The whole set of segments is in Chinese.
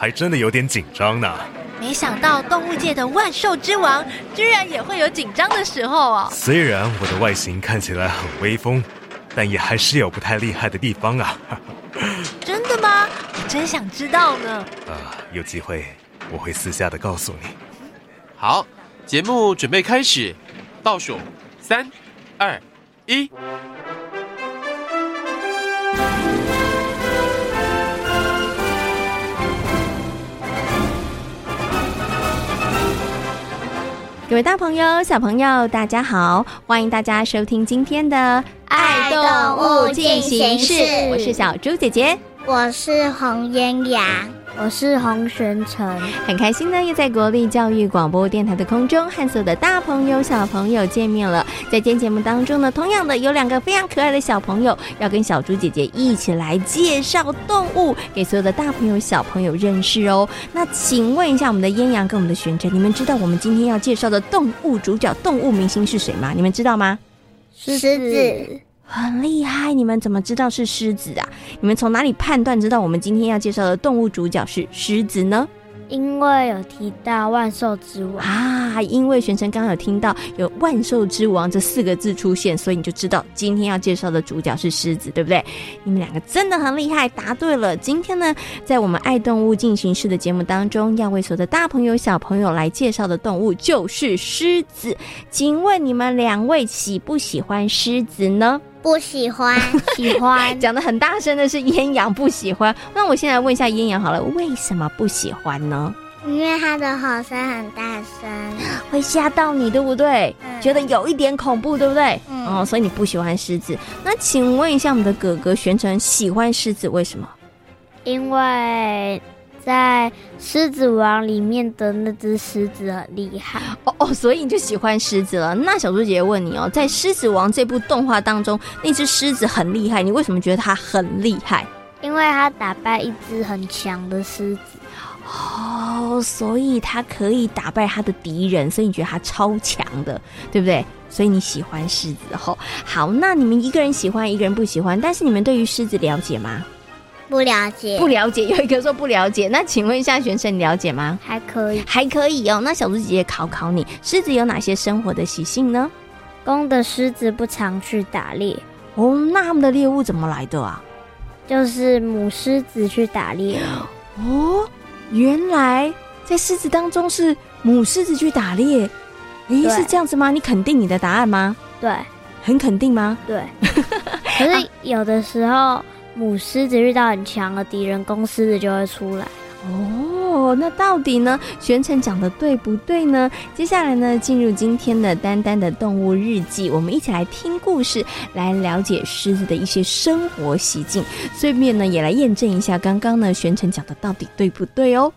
还真的有点紧张呢。没想到动物界的万兽之王，居然也会有紧张的时候啊！虽然我的外形看起来很威风。但也还是有不太厉害的地方啊！真的吗？我真想知道呢。啊，有机会我会私下的告诉你。好，节目准备开始，倒数三、二、一。各位大朋友、小朋友，大家好！欢迎大家收听今天的《爱动物进行式》，我是小猪姐姐，我是红艳阳。我是洪玄成，很开心呢，又在国立教育广播电台的空中和所有的大朋友、小朋友见面了。在今天节目当中呢，同样的有两个非常可爱的小朋友，要跟小猪姐姐一起来介绍动物给所有的大朋友、小朋友认识哦。那请问一下，我们的燕阳跟我们的玄成，你们知道我们今天要介绍的动物主角、动物明星是谁吗？你们知道吗？狮子。很厉害，你们怎么知道是狮子啊？你们从哪里判断知道我们今天要介绍的动物主角是狮子呢？因为有提到万兽之王啊，因为玄成刚刚有听到有万兽之王这四个字出现，所以你就知道今天要介绍的主角是狮子，对不对？你们两个真的很厉害，答对了。今天呢，在我们爱动物进行式的节目当中，要为所有的大朋友小朋友来介绍的动物就是狮子。请问你们两位喜不喜欢狮子呢？不喜欢，喜欢。讲的很大声的是嫣阳不喜欢。那我现在问一下嫣阳好了，为什么不喜欢呢？因为它的吼声很大声，会吓到你，对不对？嗯、觉得有一点恐怖，对不对？嗯、哦，所以你不喜欢狮子。那请问一下我们的哥哥玄成，喜欢狮子为什么？因为。在《狮子王》里面的那只狮子很厉害哦哦，所以你就喜欢狮子了。那小猪姐姐问你哦，在《狮子王》这部动画当中，那只狮子很厉害，你为什么觉得它很厉害？因为它打败一只很强的狮子哦，所以它可以打败它的敌人，所以你觉得它超强的，对不对？所以你喜欢狮子哦。好，那你们一个人喜欢，一个人不喜欢，但是你们对于狮子了解吗？不了解，不了解，有一个说不了解。那请问一下，璇成，你了解吗？还可以，还可以哦。那小猪姐姐考考你，狮子有哪些生活的习性呢？公的狮子不常去打猎哦。那他们的猎物怎么来的啊？就是母狮子去打猎哦。原来在狮子当中是母狮子去打猎，咦，是这样子吗？你肯定你的答案吗？对，很肯定吗？对。可是有的时候。母狮子遇到很强的敌人，公狮子就会出来。哦，那到底呢？玄成讲的对不对呢？接下来呢，进入今天的丹丹的动物日记，我们一起来听故事，来了解狮子的一些生活习径，顺便呢，也来验证一下刚刚呢，玄成讲的到底对不对哦。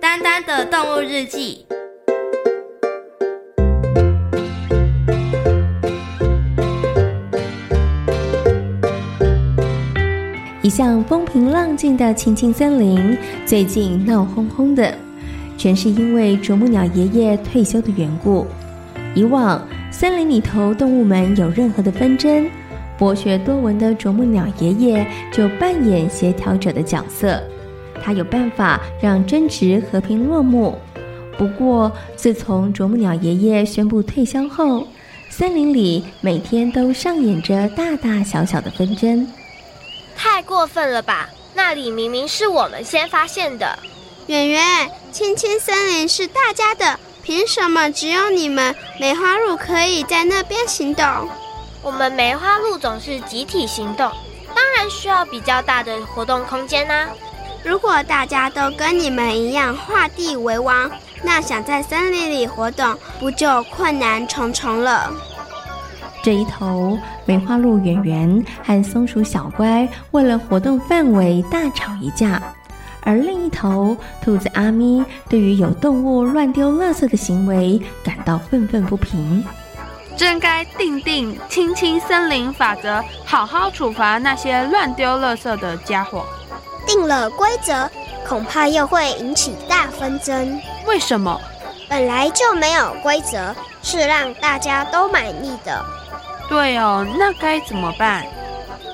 丹丹的动物日记。一向风平浪静的青青森林，最近闹哄哄的，全是因为啄木鸟爷爷退休的缘故。以往森林里头动物们有任何的纷争，博学多闻的啄木鸟爷爷就扮演协调者的角色，他有办法让争执和平落幕。不过，自从啄木鸟爷爷宣布退休后，森林里每天都上演着大大小小的纷争。太过分了吧！那里明明是我们先发现的。圆圆，青青森林是大家的，凭什么只有你们梅花鹿可以在那边行动？我们梅花鹿总是集体行动，当然需要比较大的活动空间啦、啊。如果大家都跟你们一样画地为王，那想在森林里活动，不就困难重重了？这一头，梅花鹿圆圆和松鼠小乖为了活动范围大吵一架，而另一头，兔子阿咪对于有动物乱丢垃圾的行为感到愤愤不平。真该定定青青森林法则，好好处罚那些乱丢垃圾的家伙。定了规则，恐怕又会引起大纷争。为什么？本来就没有规则，是让大家都满意的。对哦，那该怎么办？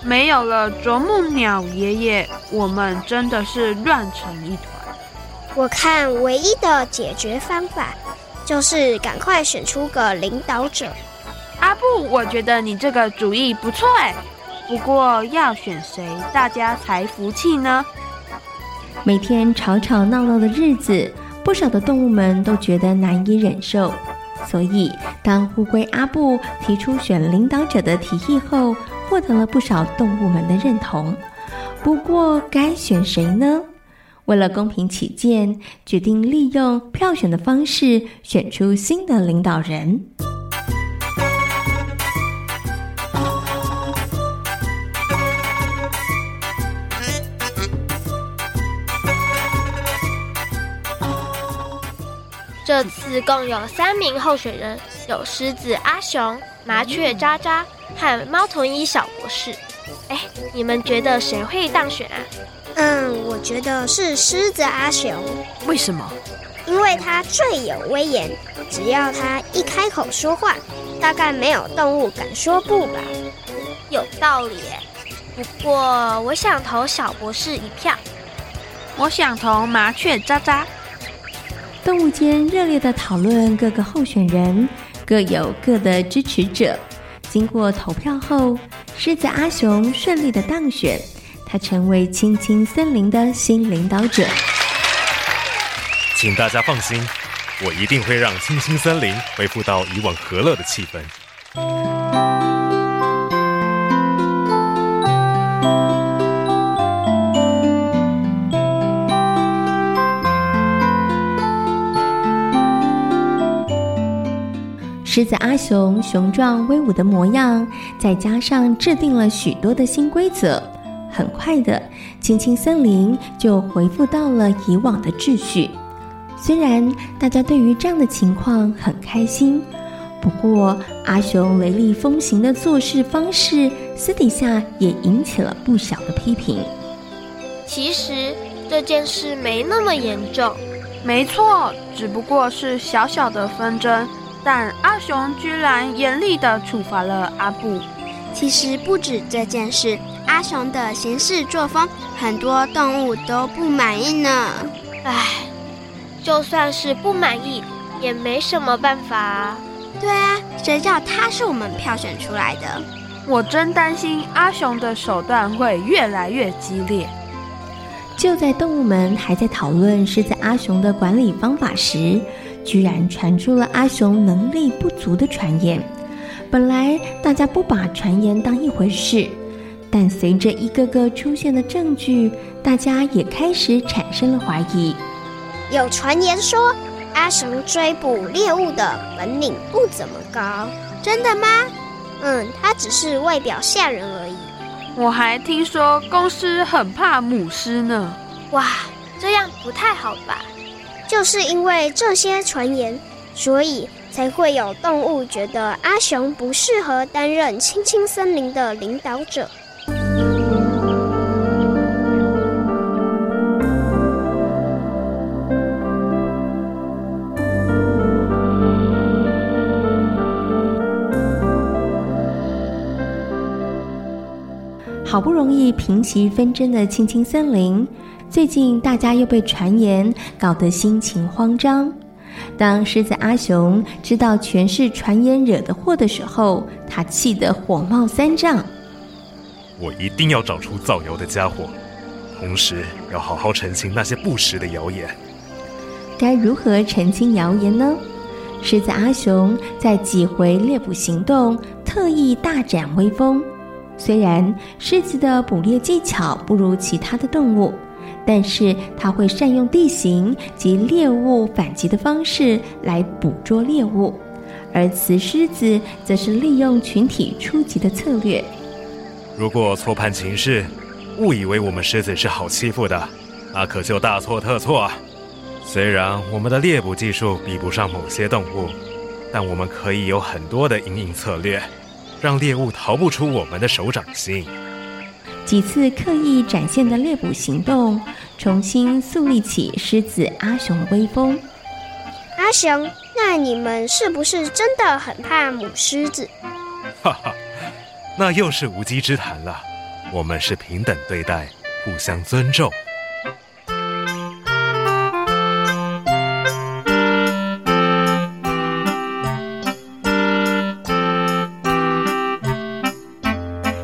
没有了啄木鸟爷爷，我们真的是乱成一团。我看唯一的解决方法，就是赶快选出个领导者。阿布，我觉得你这个主意不错哎。不过要选谁，大家才服气呢？每天吵吵闹闹的日子，不少的动物们都觉得难以忍受。所以，当乌龟阿布提出选领导者的提议后，获得了不少动物们的认同。不过，该选谁呢？为了公平起见，决定利用票选的方式选出新的领导人。这次共有三名候选人，有狮子阿雄、麻雀渣渣和猫头鹰小博士。哎，你们觉得谁会当选啊？嗯，我觉得是狮子阿雄。为什么？因为他最有威严，只要他一开口说话，大概没有动物敢说不吧。有道理耶。不过，我想投小博士一票。我想投麻雀渣渣。动物间热烈的讨论各个候选人，各有各的支持者。经过投票后，狮子阿雄顺利的当选，他成为青青森林的新领导者。请大家放心，我一定会让青青森林恢复到以往和乐的气氛。狮子阿雄雄壮威武的模样，再加上制定了许多的新规则，很快的，青青森林就恢复到了以往的秩序。虽然大家对于这样的情况很开心，不过阿雄雷厉风行的做事方式，私底下也引起了不小的批评。其实这件事没那么严重，没错，只不过是小小的纷争。但阿雄居然严厉地处罚了阿布。其实不止这件事，阿雄的行事作风，很多动物都不满意呢。唉，就算是不满意，也没什么办法啊。对啊，谁叫他是我们票选出来的？我真担心阿雄的手段会越来越激烈。就在动物们还在讨论狮子阿雄的管理方法时，居然传出了阿雄能力不足的传言。本来大家不把传言当一回事，但随着一个个出现的证据，大家也开始产生了怀疑。有传言说阿雄追捕猎物的本领不怎么高，真的吗？嗯，他只是外表吓人而已。我还听说公狮很怕母狮呢。哇，这样不太好吧？就是因为这些传言，所以才会有动物觉得阿雄不适合担任青青森林的领导者。好不容易平息纷争的青青森林。最近大家又被传言搞得心情慌张。当狮子阿雄知道全是传言惹的祸的时候，他气得火冒三丈。我一定要找出造谣的家伙，同时要好好澄清那些不实的谣言。该如何澄清谣言呢？狮子阿雄在几回猎捕行动特意大展威风。虽然狮子的捕猎技巧不如其他的动物。但是它会善用地形及猎物反击的方式来捕捉猎物，而雌狮子则是利用群体出击的策略。如果错判情势，误以为我们狮子是好欺负的，那可就大错特错啊！虽然我们的猎捕技术比不上某些动物，但我们可以有很多的因应策略，让猎物逃不出我们的手掌心。几次刻意展现的猎捕行动，重新树立起狮子阿雄的威风。阿雄，那你们是不是真的很怕母狮子？哈哈，那又是无稽之谈了。我们是平等对待，互相尊重。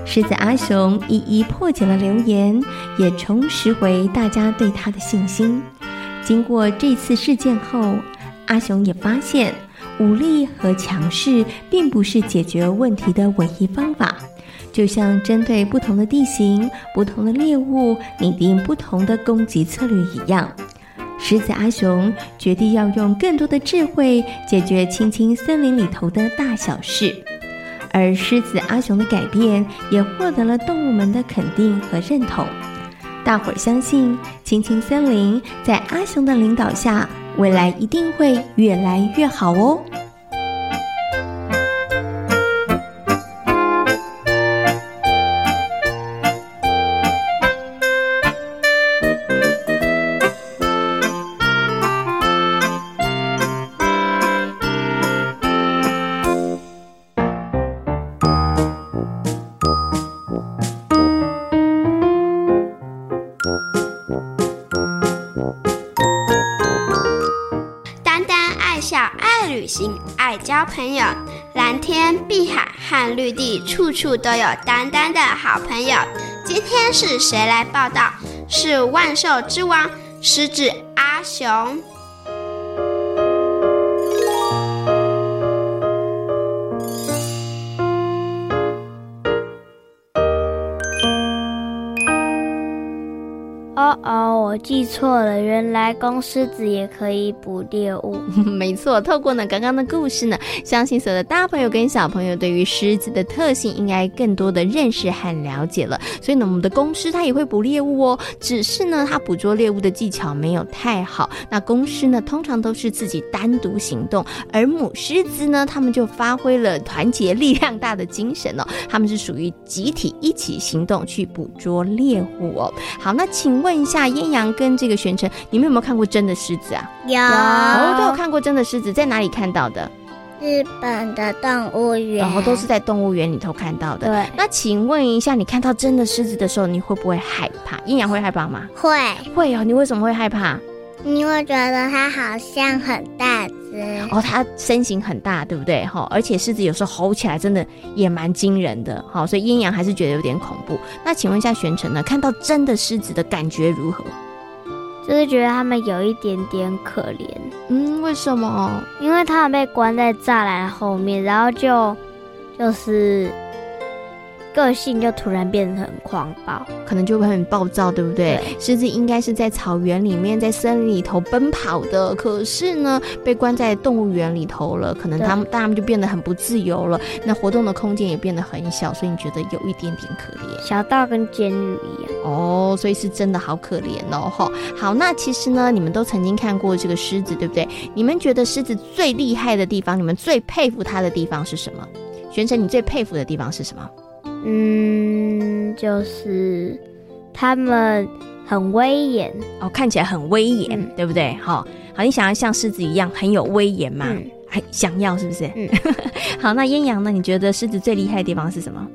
狮子阿雄一一破解了留言，也重拾回大家对他的信心。经过这次事件后，阿雄也发现武力和强势并不是解决问题的唯一方法。就像针对不同的地形、不同的猎物，拟定不同的攻击策略一样，狮子阿雄决定要用更多的智慧解决青青森林里头的大小事。而狮子阿雄的改变也获得了动物们的肯定和认同，大伙儿相信青青森林在阿雄的领导下，未来一定会越来越好哦。爱交朋友，蓝天碧海和绿地，处处都有丹丹的好朋友。今天是谁来报道？是万兽之王狮子阿雄。我记错了，原来公狮子也可以捕猎物。没错，透过呢刚刚的故事呢，相信所有的大朋友跟小朋友对于狮子的特性应该更多的认识和了解了。所以呢，我们的公狮它也会捕猎物哦，只是呢它捕捉猎物的技巧没有太好。那公狮呢通常都是自己单独行动，而母狮子呢，他们就发挥了团结力量大的精神哦，他们是属于集体一起行动去捕捉猎物哦。好，那请。问一下燕阳跟这个玄尘，你们有没有看过真的狮子啊？有，哦，都有看过真的狮子，在哪里看到的？日本的动物园，然后都是在动物园里头看到的。对，那请问一下，你看到真的狮子的时候，你会不会害怕？阴阳会害怕吗？会，会哦。你为什么会害怕？你会觉得它好像很大只哦，它身形很大，对不对？哈，而且狮子有时候吼起来真的也蛮惊人的，好，所以阴阳还是觉得有点恐怖。那请问一下玄尘呢？看到真的狮子的感觉如何？就是觉得他们有一点点可怜。嗯，为什么？因为他们被关在栅栏后面，然后就就是。个性就突然变得很狂暴，可能就会很暴躁，对不对？狮子应该是在草原里面，在森林里头奔跑的，可是呢，被关在动物园里头了，可能他们，他们就变得很不自由了，那活动的空间也变得很小，所以你觉得有一点点可怜，小到跟监狱一样哦，所以是真的好可怜哦，哈。好，那其实呢，你们都曾经看过这个狮子，对不对？你们觉得狮子最厉害的地方，你们最佩服它的地方是什么？玄成，你最佩服的地方是什么？嗯，就是他们很威严哦，看起来很威严，嗯、对不对？好、哦，好，你想要像狮子一样很有威严吗？嗯，还想要是不是？嗯，好，那燕阳呢？你觉得狮子最厉害的地方是什么？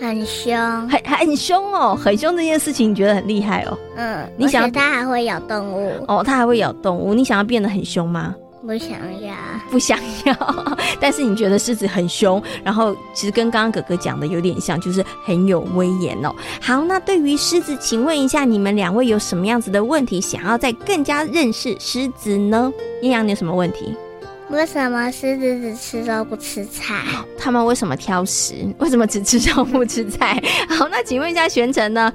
很凶，很很凶哦，很凶这件事情你觉得很厉害哦？嗯，你想它还会咬动物哦，它还会咬动物，你想要变得很凶吗？不想要，不想要。但是你觉得狮子很凶，然后其实跟刚刚哥哥讲的有点像，就是很有威严哦。好，那对于狮子，请问一下，你们两位有什么样子的问题，想要再更加认识狮子呢？阴阳，你有什么问题？为什么狮子只吃肉不吃菜？他们为什么挑食？为什么只吃肉不吃菜？好，那请问一下玄成呢？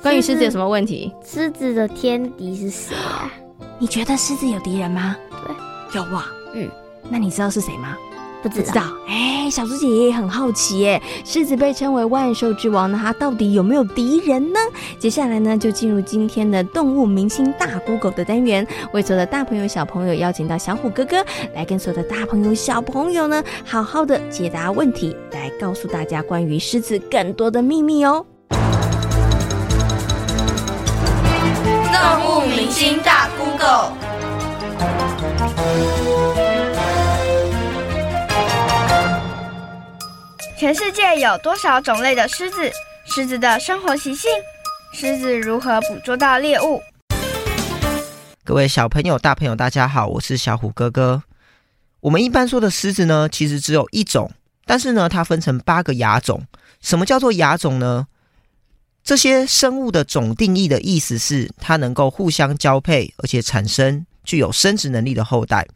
关于狮子有什么问题？狮子的天敌是谁啊？你觉得狮子有敌人吗？对，有啊。嗯，那你知道是谁吗？不知道。哎、欸，小猪姐姐也很好奇耶。狮子被称为万兽之王，那它到底有没有敌人呢？接下来呢，就进入今天的动物明星大 Google 的单元，为所有的大朋友小朋友邀请到小虎哥哥来跟所有的大朋友小朋友呢，好好的解答问题，来告诉大家关于狮子更多的秘密哦。动物明星大 Google。全世界有多少种类的狮子？狮子的生活习性？狮子如何捕捉到猎物？各位小朋友、大朋友，大家好，我是小虎哥哥。我们一般说的狮子呢，其实只有一种，但是呢，它分成八个亚种。什么叫做亚种呢？这些生物的总定义的意思是，它能够互相交配，而且产生具有生殖能力的后代。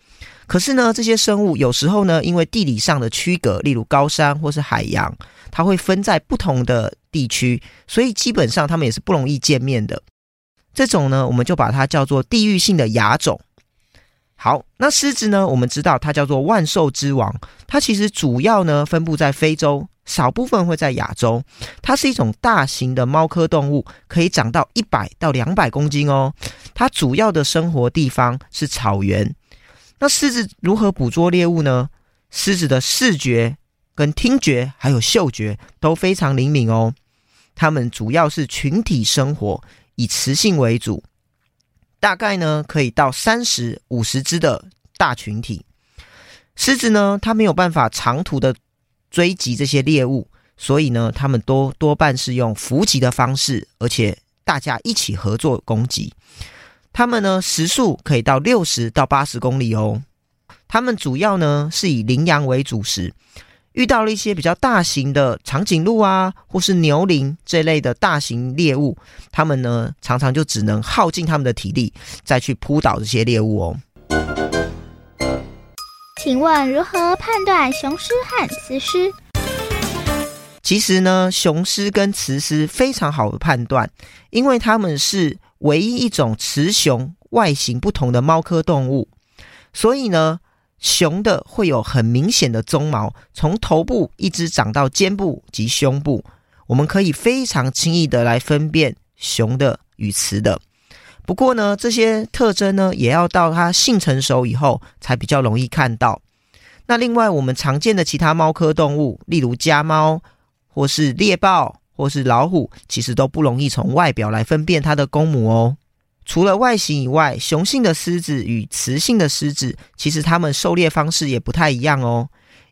可是呢，这些生物有时候呢，因为地理上的区隔，例如高山或是海洋，它会分在不同的地区，所以基本上它们也是不容易见面的。这种呢，我们就把它叫做地域性的亚种。好，那狮子呢，我们知道它叫做万兽之王，它其实主要呢分布在非洲，少部分会在亚洲。它是一种大型的猫科动物，可以长到一百到两百公斤哦。它主要的生活地方是草原。那狮子如何捕捉猎物呢？狮子的视觉、跟听觉还有嗅觉都非常灵敏哦。它们主要是群体生活，以雌性为主，大概呢可以到三十五十只的大群体。狮子呢，它没有办法长途的追击这些猎物，所以呢，他们多多半是用伏击的方式，而且大家一起合作攻击。他们呢，时速可以到六十到八十公里哦。他们主要呢是以羚羊为主食，遇到了一些比较大型的长颈鹿啊，或是牛羚这类的大型猎物，他们呢常常就只能耗尽他们的体力，再去扑倒这些猎物哦。请问如何判断雄狮和雌狮？其实呢，雄狮跟雌狮非常好的判断，因为它们是。唯一一种雌雄外形不同的猫科动物，所以呢，雄的会有很明显的鬃毛，从头部一直长到肩部及胸部，我们可以非常轻易的来分辨雄的与雌的。不过呢，这些特征呢，也要到它性成熟以后才比较容易看到。那另外，我们常见的其他猫科动物，例如家猫或是猎豹。或是老虎，其实都不容易从外表来分辨它的公母哦。除了外形以外，雄性的狮子与雌性的狮子，其实它们狩猎方式也不太一样哦。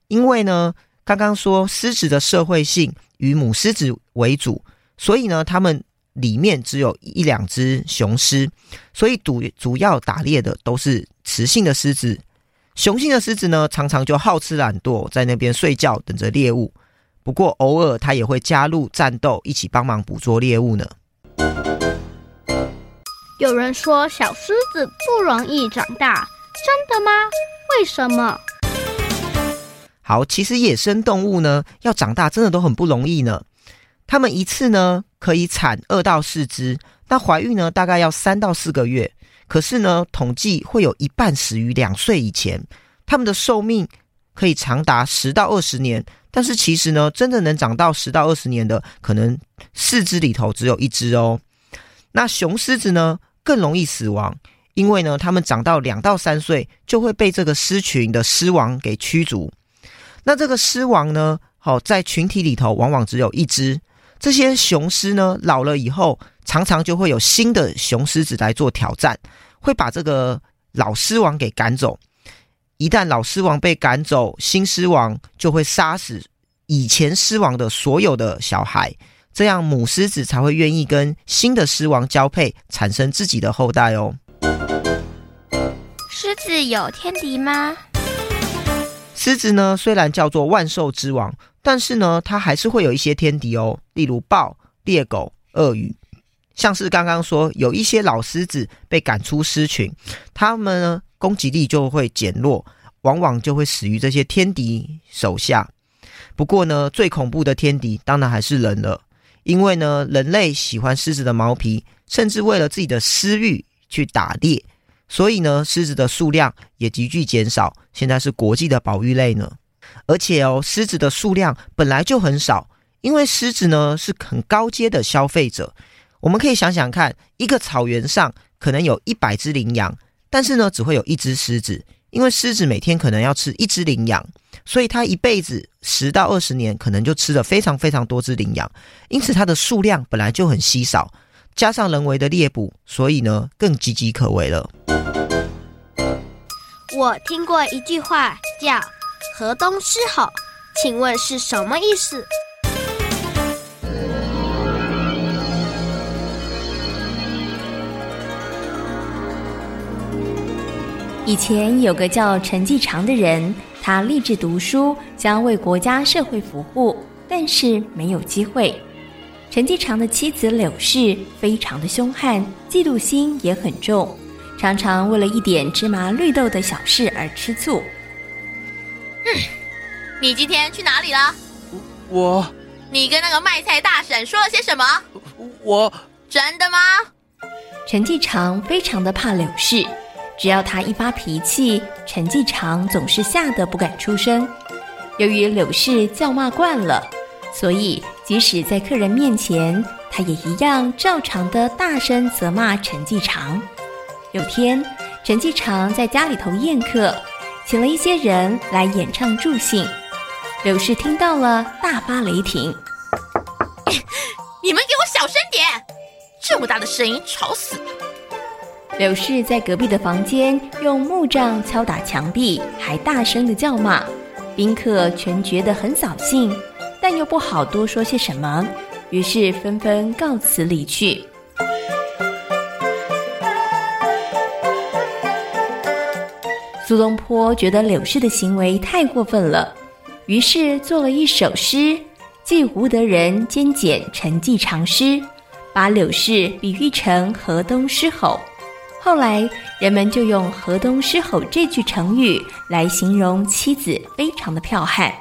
因为呢，刚刚说狮子的社会性与母狮子为主，所以呢，它们里面只有一两只雄狮，所以主主要打猎的都是雌性的狮子。雄性的狮子呢，常常就好吃懒惰，在那边睡觉，等着猎物。不过偶尔它也会加入战斗，一起帮忙捕捉猎物呢。有人说小狮子不容易长大，真的吗？为什么？好，其实野生动物呢，要长大真的都很不容易呢。它们一次呢可以产二到四只，那怀孕呢大概要三到四个月。可是呢，统计会有一半死于两岁以前。它们的寿命可以长达十到二十年。但是其实呢，真的能长到十到二十年的，可能四只里头只有一只哦。那雄狮子呢，更容易死亡，因为呢，它们长到两到三岁就会被这个狮群的狮王给驱逐。那这个狮王呢，好，在群体里头往往只有一只。这些雄狮呢，老了以后，常常就会有新的雄狮子来做挑战，会把这个老狮王给赶走。一旦老狮王被赶走，新狮王就会杀死以前狮王的所有的小孩，这样母狮子才会愿意跟新的狮王交配，产生自己的后代哦。狮子有天敌吗？狮子呢，虽然叫做万兽之王，但是呢，它还是会有一些天敌哦，例如豹、猎狗、鳄鱼。像是刚刚说，有一些老狮子被赶出狮群，它们呢，攻击力就会减弱，往往就会死于这些天敌手下。不过呢，最恐怖的天敌当然还是人了，因为呢，人类喜欢狮子的毛皮，甚至为了自己的私欲去打猎，所以呢，狮子的数量也急剧减少，现在是国际的保育类呢。而且哦，狮子的数量本来就很少，因为狮子呢是很高阶的消费者。我们可以想想看，一个草原上可能有一百只羚羊，但是呢，只会有一只狮子，因为狮子每天可能要吃一只羚羊，所以它一辈子十到二十年可能就吃了非常非常多只羚羊，因此它的数量本来就很稀少，加上人为的猎捕，所以呢更岌岌可危了。我听过一句话叫“河东狮吼”，请问是什么意思？以前有个叫陈继常的人，他立志读书，将为国家社会服务，但是没有机会。陈继常的妻子柳氏非常的凶悍，嫉妒心也很重，常常为了一点芝麻绿豆的小事而吃醋。嗯，你今天去哪里了？我。你跟那个卖菜大婶说了些什么？我。真的吗？陈继常非常的怕柳氏。只要他一发脾气，陈继常总是吓得不敢出声。由于柳氏叫骂惯了，所以即使在客人面前，他也一样照常的大声责骂陈继常。有天，陈继常在家里头宴客，请了一些人来演唱助兴。柳氏听到了，大发雷霆：“ 你们给我小声点！这么大的声音，吵死了！”柳氏在隔壁的房间用木杖敲打墙壁，还大声的叫骂，宾客全觉得很扫兴，但又不好多说些什么，于是纷纷告辞离去。苏东坡觉得柳氏的行为太过分了，于是做了一首诗，寄吴德人兼简陈继常诗，把柳氏比喻成河东狮吼。后来，人们就用“河东狮吼”这句成语来形容妻子非常的剽悍。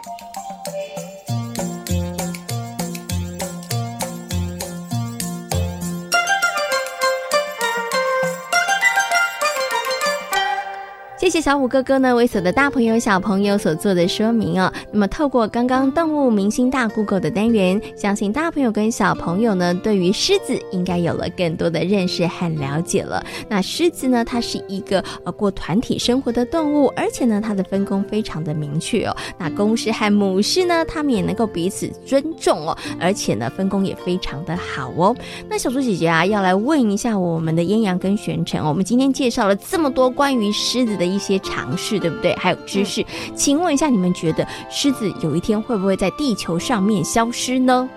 谢谢小虎哥哥呢，为所的大朋友小朋友所做的说明哦。那么透过刚刚动物明星大 Google 的单元，相信大朋友跟小朋友呢，对于狮子应该有了更多的认识和了解了。那狮子呢，它是一个呃过团体生活的动物，而且呢，它的分工非常的明确哦。那公狮和母狮呢，它们也能够彼此尊重哦，而且呢，分工也非常的好哦。那小猪姐姐啊，要来问一下我们的燕阳跟玄澄，我们今天介绍了这么多关于狮子的一些尝试，对不对？还有知识，嗯，请问一下，你们觉得狮子有一天会不会在地球上面消失呢？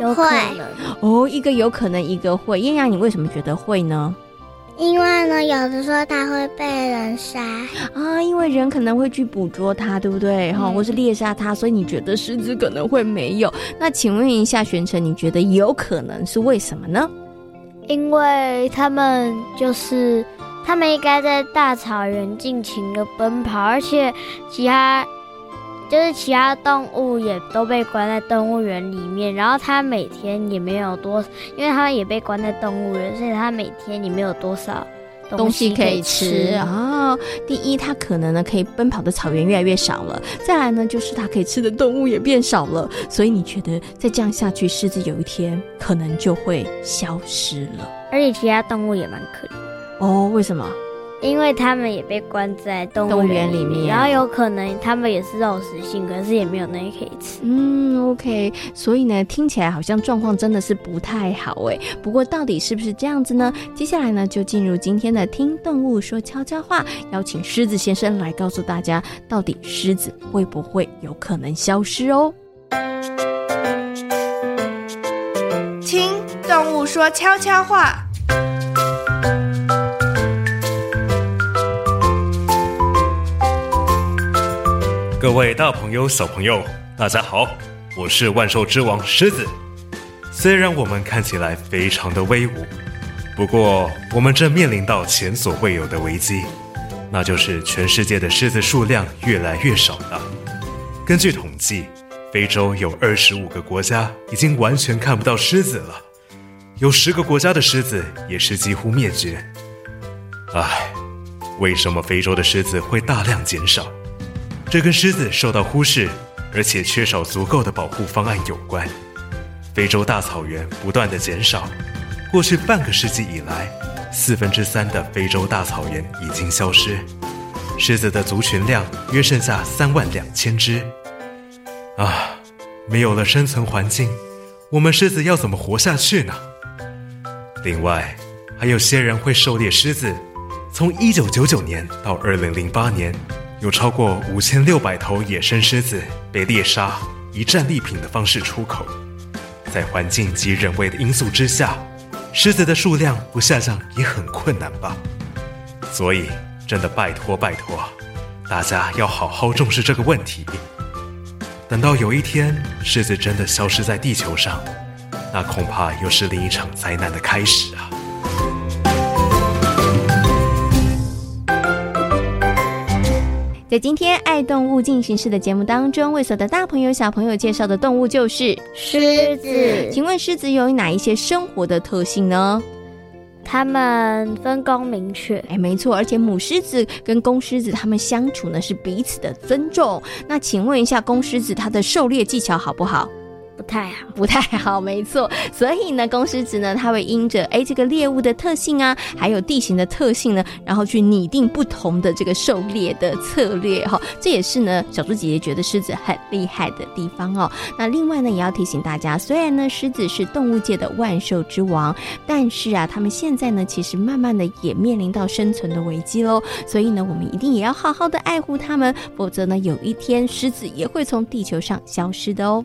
有可能哦，一个有可能，一个会。燕阳，你为什么觉得会呢？因为呢，有的时候它会被人杀啊，因为人可能会去捕捉它，对不对？哈、嗯，或是猎杀它，所以你觉得狮子可能会没有？那请问一下，玄澄，你觉得有可能是为什么呢？因为他们就是。他们应该在大草原尽情的奔跑，而且其他就是其他动物也都被关在动物园里面。然后它每天也没有多，因为它也被关在动物园，所以它每天也没有多少东西可以吃啊、哦。第一，它可能呢可以奔跑的草原越来越少了；再来呢，就是它可以吃的动物也变少了。所以你觉得再这样下去，狮子有一天可能就会消失了？而且其他动物也蛮可怜。哦，为什么？因为他们也被关在动物园里面，然后有可能他们也是肉食性，可是也没有东西可以吃。嗯，OK，所以呢，听起来好像状况真的是不太好哎。不过到底是不是这样子呢？接下来呢，就进入今天的听动物说悄悄话，邀请狮子先生来告诉大家，到底狮子会不会有可能消失哦？听动物说悄悄话。各位大朋友、小朋友，大家好，我是万兽之王狮子。虽然我们看起来非常的威武，不过我们正面临到前所未有的危机，那就是全世界的狮子数量越来越少了。根据统计，非洲有二十五个国家已经完全看不到狮子了，有十个国家的狮子也是几乎灭绝。唉，为什么非洲的狮子会大量减少？这跟狮子受到忽视，而且缺少足够的保护方案有关。非洲大草原不断的减少，过去半个世纪以来，四分之三的非洲大草原已经消失，狮子的族群量约剩下三万两千只。啊，没有了生存环境，我们狮子要怎么活下去呢？另外，还有些人会狩猎狮子，从一九九九年到二零零八年，有超过五千六百头野生狮子被猎杀，以战利品的方式出口。在环境及人为的因素之下，狮子的数量不下降也很困难吧？所以，真的拜托拜托，大家要好好重视这个问题。等到有一天狮子真的消失在地球上，那恐怕又是另一场灾难的开始在今天爱动物进行式的节目当中，为所有的大朋友小朋友介绍的动物就是狮子。请问狮子有哪一些生活的特性呢？它们分工明确，哎，没错，而且母狮子跟公狮子它们相处呢是彼此的尊重。那请问一下，公狮子它的狩猎技巧好不好？太好，不太好，没错。所以呢，公狮子呢，它会因着哎这个猎物的特性啊，还有地形的特性呢，然后去拟定不同的这个狩猎的策略哈。这也是呢，小猪姐姐觉得狮子很厉害的地方哦。那另外呢，也要提醒大家，虽然呢，狮子是动物界的万兽之王，但是啊，他们现在呢，其实慢慢的也面临到生存的危机喽。所以呢，我们一定也要好好的爱护它们，否则呢，有一天狮子也会从地球上消失的哦。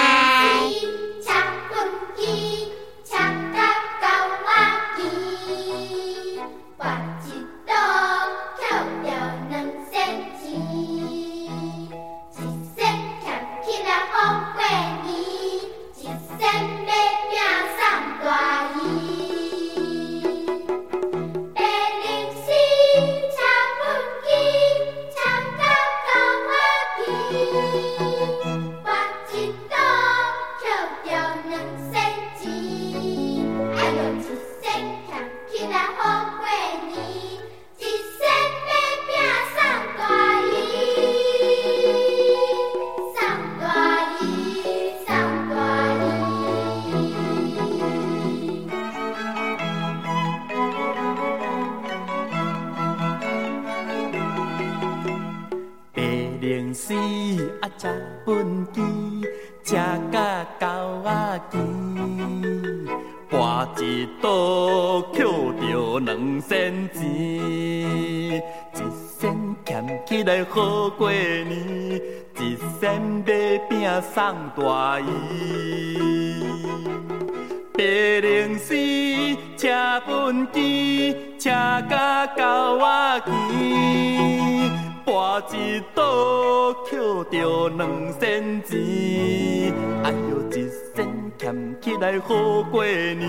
来好过年，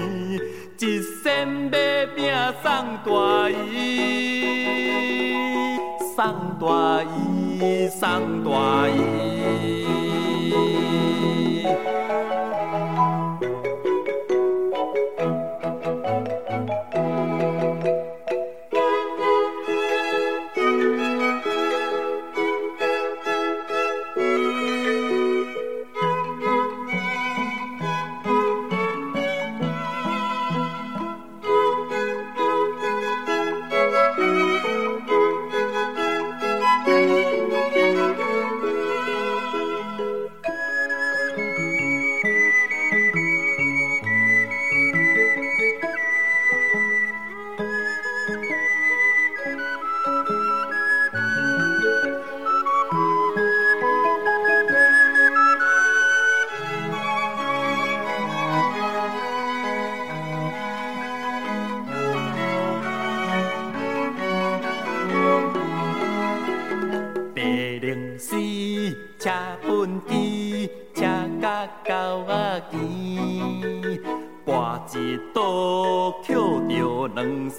一身买饼送大姨，送大姨，送大姨。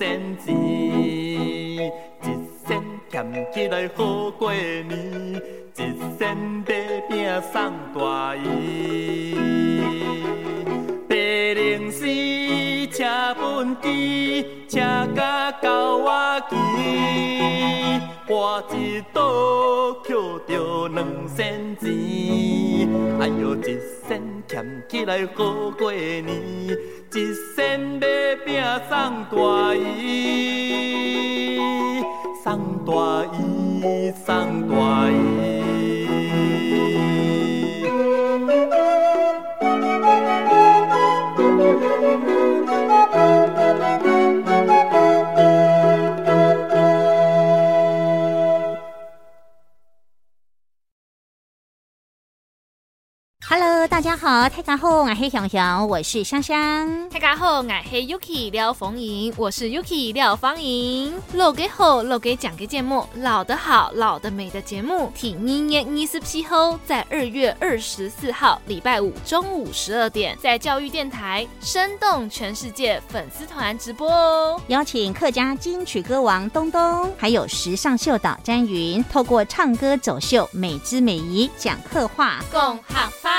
两好，大家好，我是香香，我是香香。大家好，我是 Yuki 廖凤莹，我是 Yuki 廖芳莹。老给后，老给讲个节目，老的好，老的美的节目。体二月二十七号，在二月二十四号礼拜五中午十二点，在教育电台生动全世界粉丝团直播哦。邀请客家金曲歌王东东，还有时尚秀导詹云，透过唱歌走秀，美姿美仪讲客话，共好发。